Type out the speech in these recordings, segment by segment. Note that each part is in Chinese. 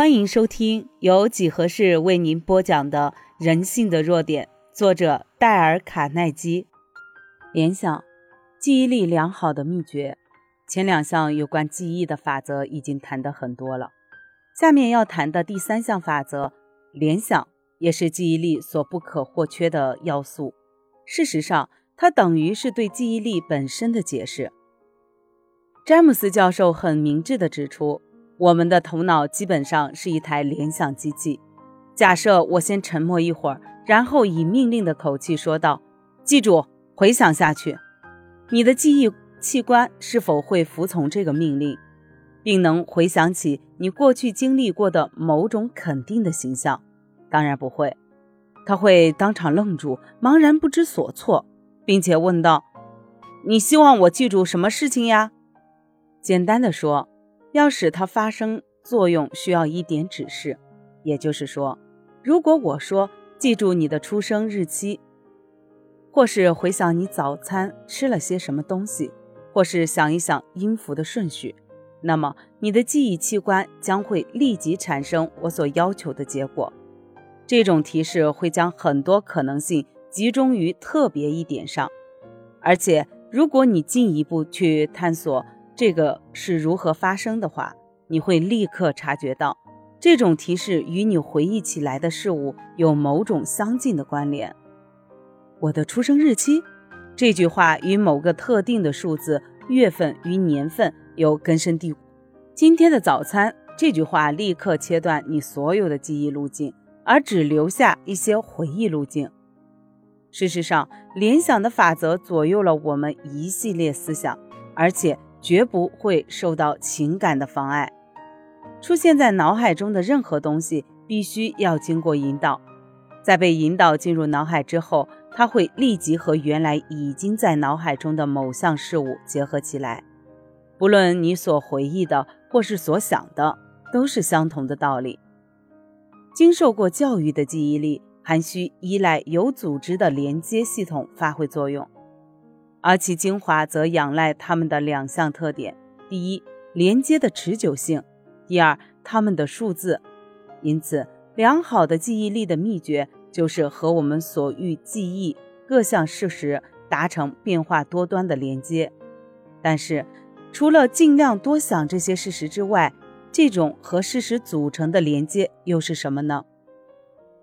欢迎收听由几何式为您播讲的《人性的弱点》，作者戴尔·卡耐基。联想，记忆力良好的秘诀。前两项有关记忆的法则已经谈得很多了，下面要谈的第三项法则——联想，也是记忆力所不可或缺的要素。事实上，它等于是对记忆力本身的解释。詹姆斯教授很明智地指出。我们的头脑基本上是一台联想机器。假设我先沉默一会儿，然后以命令的口气说道：“记住，回想下去。”你的记忆器官是否会服从这个命令，并能回想起你过去经历过的某种肯定的形象？当然不会，他会当场愣住，茫然不知所措，并且问道：“你希望我记住什么事情呀？”简单的说。要使它发生作用，需要一点指示。也就是说，如果我说记住你的出生日期，或是回想你早餐吃了些什么东西，或是想一想音符的顺序，那么你的记忆器官将会立即产生我所要求的结果。这种提示会将很多可能性集中于特别一点上，而且如果你进一步去探索。这个是如何发生的话，你会立刻察觉到，这种提示与你回忆起来的事物有某种相近的关联。我的出生日期，这句话与某个特定的数字、月份与年份有根深蒂固。今天的早餐，这句话立刻切断你所有的记忆路径，而只留下一些回忆路径。事实上，联想的法则左右了我们一系列思想，而且。绝不会受到情感的妨碍。出现在脑海中的任何东西，必须要经过引导。在被引导进入脑海之后，它会立即和原来已经在脑海中的某项事物结合起来。不论你所回忆的或是所想的，都是相同的道理。经受过教育的记忆力，还需依赖有组织的连接系统发挥作用。而其精华则仰赖它们的两项特点：第一，连接的持久性；第二，它们的数字。因此，良好的记忆力的秘诀就是和我们所欲记忆各项事实达成变化多端的连接。但是，除了尽量多想这些事实之外，这种和事实组成的连接又是什么呢？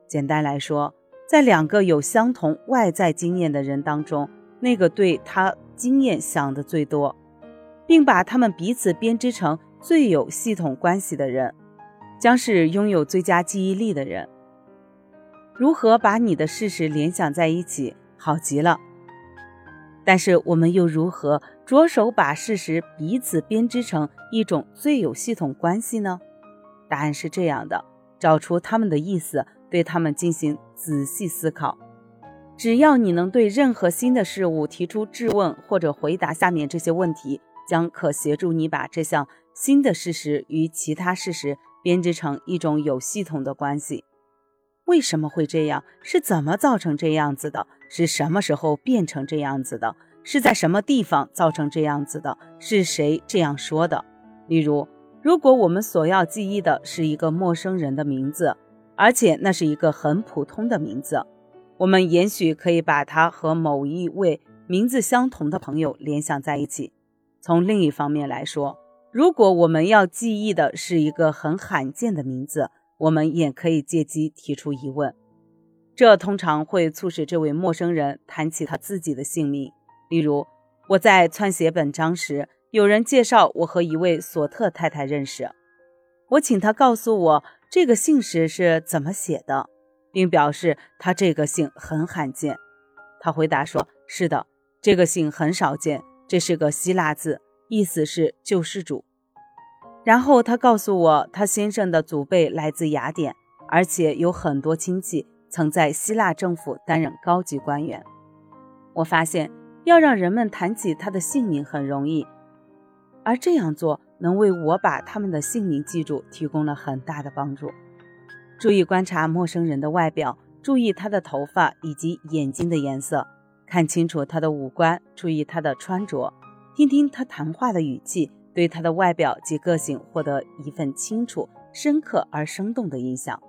简单来说，在两个有相同外在经验的人当中。那个对他经验想的最多，并把他们彼此编织成最有系统关系的人，将是拥有最佳记忆力的人。如何把你的事实联想在一起，好极了。但是我们又如何着手把事实彼此编织成一种最有系统关系呢？答案是这样的：找出他们的意思，对他们进行仔细思考。只要你能对任何新的事物提出质问或者回答下面这些问题，将可协助你把这项新的事实与其他事实编织成一种有系统的关系。为什么会这样？是怎么造成这样子的？是什么时候变成这样子的？是在什么地方造成这样子的？是谁这样说的？例如，如果我们所要记忆的是一个陌生人的名字，而且那是一个很普通的名字。我们也许可以把他和某一位名字相同的朋友联想在一起。从另一方面来说，如果我们要记忆的是一个很罕见的名字，我们也可以借机提出疑问。这通常会促使这位陌生人谈起他自己的姓名。例如，我在撰写本章时，有人介绍我和一位索特太太认识。我请他告诉我这个姓氏是怎么写的。并表示他这个姓很罕见。他回答说：“是的，这个姓很少见，这是个希腊字，意思是救世主。”然后他告诉我，他先生的祖辈来自雅典，而且有很多亲戚曾在希腊政府担任高级官员。我发现要让人们谈起他的姓名很容易，而这样做能为我把他们的姓名记住提供了很大的帮助。注意观察陌生人的外表，注意他的头发以及眼睛的颜色，看清楚他的五官，注意他的穿着，听听他谈话的语气，对他的外表及个性获得一份清楚深刻而生动的印象，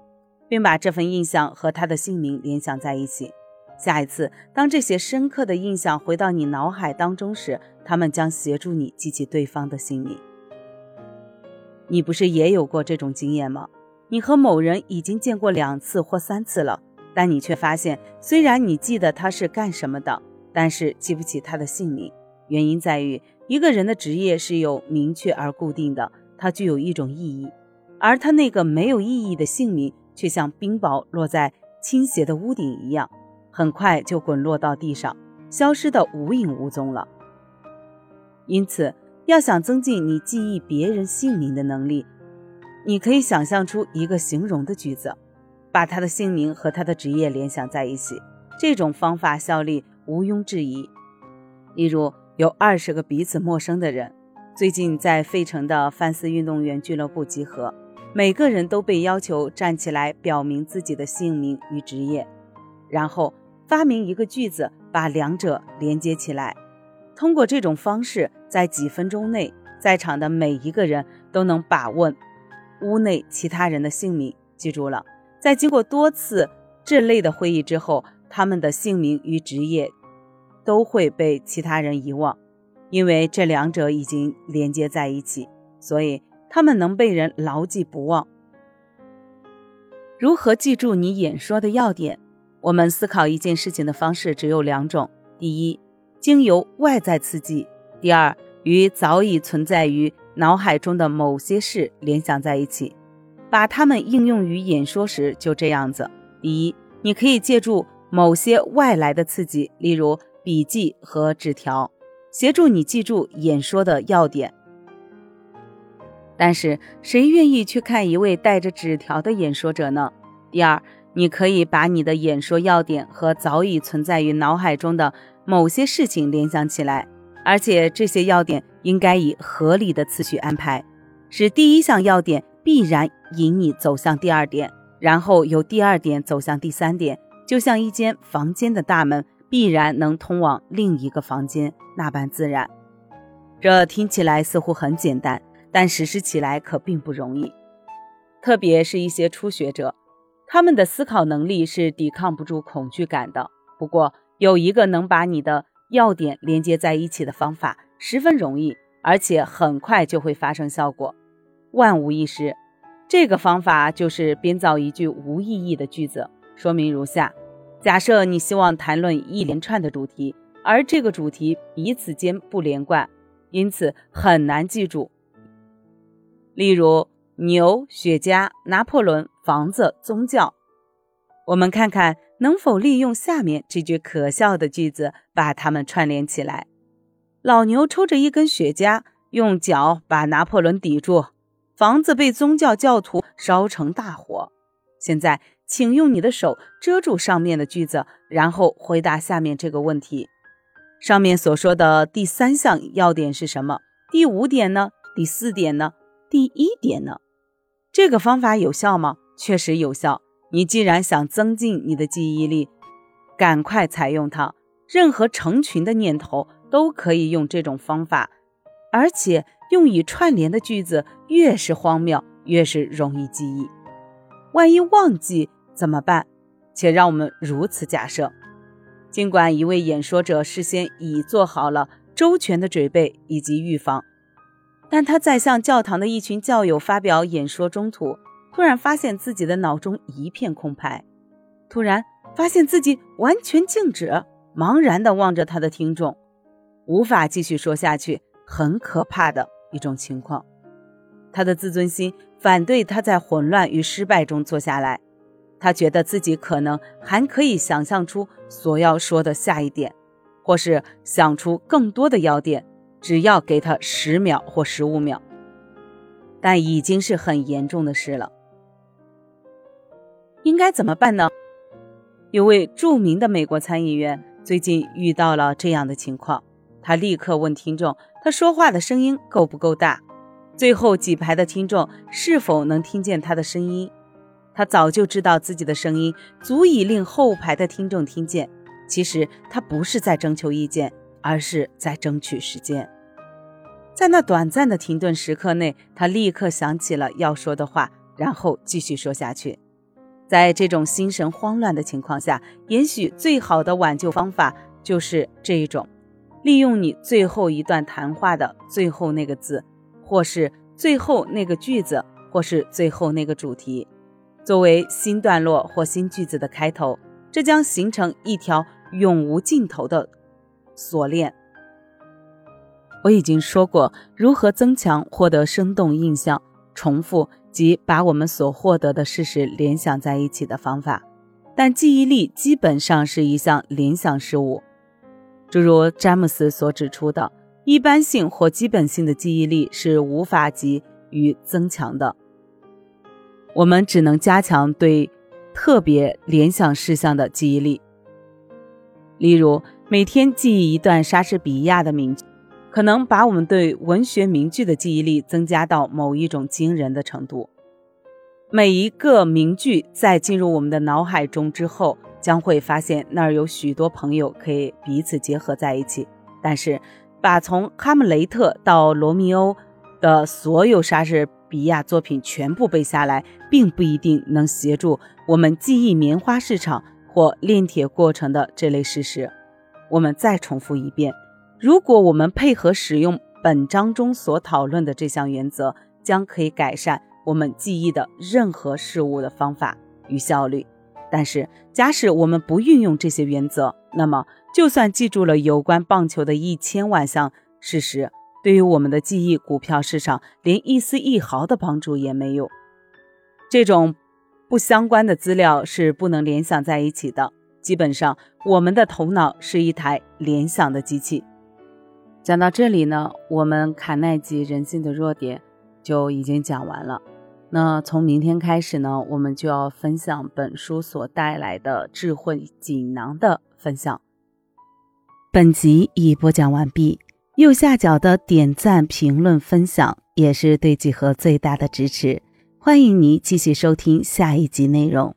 并把这份印象和他的姓名联想在一起。下一次，当这些深刻的印象回到你脑海当中时，他们将协助你记起对方的姓名。你不是也有过这种经验吗？你和某人已经见过两次或三次了，但你却发现，虽然你记得他是干什么的，但是记不起他的姓名。原因在于，一个人的职业是有明确而固定的，它具有一种意义，而他那个没有意义的姓名，却像冰雹落在倾斜的屋顶一样。很快就滚落到地上，消失的无影无踪了。因此，要想增进你记忆别人姓名的能力，你可以想象出一个形容的句子，把他的姓名和他的职业联想在一起。这种方法效力毋庸置疑。例如，有二十个彼此陌生的人，最近在费城的范斯运动员俱乐部集合，每个人都被要求站起来表明自己的姓名与职业，然后。发明一个句子，把两者连接起来。通过这种方式，在几分钟内，在场的每一个人都能把握屋内其他人的姓名。记住了，在经过多次这类的会议之后，他们的姓名与职业都会被其他人遗忘，因为这两者已经连接在一起，所以他们能被人牢记不忘。如何记住你演说的要点？我们思考一件事情的方式只有两种：第一，经由外在刺激；第二，与早已存在于脑海中的某些事联想在一起，把它们应用于演说时就这样子。第一，你可以借助某些外来的刺激，例如笔记和纸条，协助你记住演说的要点。但是，谁愿意去看一位带着纸条的演说者呢？第二。你可以把你的演说要点和早已存在于脑海中的某些事情联想起来，而且这些要点应该以合理的次序安排，使第一项要点必然引你走向第二点，然后由第二点走向第三点，就像一间房间的大门必然能通往另一个房间那般自然。这听起来似乎很简单，但实施起来可并不容易，特别是一些初学者。他们的思考能力是抵抗不住恐惧感的。不过，有一个能把你的要点连接在一起的方法，十分容易，而且很快就会发生效果，万无一失。这个方法就是编造一句无意义的句子。说明如下：假设你希望谈论一连串的主题，而这个主题彼此间不连贯，因此很难记住。例如。牛、雪茄、拿破仑、房子、宗教。我们看看能否利用下面这句可笑的句子把它们串联起来。老牛抽着一根雪茄，用脚把拿破仑抵住。房子被宗教教徒烧成大火。现在，请用你的手遮住上面的句子，然后回答下面这个问题：上面所说的第三项要点是什么？第五点呢？第四点呢？第一点呢？这个方法有效吗？确实有效。你既然想增进你的记忆力，赶快采用它。任何成群的念头都可以用这种方法，而且用以串联的句子越是荒谬，越是容易记忆。万一忘记怎么办？且让我们如此假设：尽管一位演说者事先已做好了周全的准备以及预防。但他在向教堂的一群教友发表演说中途，突然发现自己的脑中一片空白，突然发现自己完全静止，茫然地望着他的听众，无法继续说下去，很可怕的一种情况。他的自尊心反对他在混乱与失败中坐下来，他觉得自己可能还可以想象出所要说的下一点，或是想出更多的要点。只要给他十秒或十五秒，但已经是很严重的事了。应该怎么办呢？有位著名的美国参议员最近遇到了这样的情况，他立刻问听众：“他说话的声音够不够大？最后几排的听众是否能听见他的声音？”他早就知道自己的声音足以令后排的听众听见。其实他不是在征求意见。而是在争取时间，在那短暂的停顿时刻内，他立刻想起了要说的话，然后继续说下去。在这种心神慌乱的情况下，也许最好的挽救方法就是这一种：利用你最后一段谈话的最后那个字，或是最后那个句子，或是最后那个主题，作为新段落或新句子的开头。这将形成一条永无尽头的锁链。我已经说过如何增强获得生动印象、重复及把我们所获得的事实联想在一起的方法，但记忆力基本上是一项联想事物。诸如詹姆斯所指出的，一般性或基本性的记忆力是无法给予增强的，我们只能加强对。特别联想事项的记忆力，例如每天记忆一段莎士比亚的名句，可能把我们对文学名句的记忆力增加到某一种惊人的程度。每一个名句在进入我们的脑海中之后，将会发现那儿有许多朋友可以彼此结合在一起。但是，把从《哈姆雷特》到《罗密欧》的所有莎士比亚作品全部背下来，并不一定能协助我们记忆棉花市场或炼铁过程的这类事实。我们再重复一遍：如果我们配合使用本章中所讨论的这项原则，将可以改善我们记忆的任何事物的方法与效率。但是，假使我们不运用这些原则，那么就算记住了有关棒球的一千万项事实。对于我们的记忆，股票市场连一丝一毫的帮助也没有。这种不相关的资料是不能联想在一起的。基本上，我们的头脑是一台联想的机器。讲到这里呢，我们卡耐基人性的弱点就已经讲完了。那从明天开始呢，我们就要分享本书所带来的智慧锦囊的分享。本集已播讲完毕。右下角的点赞、评论、分享也是对几何最大的支持。欢迎你继续收听下一集内容。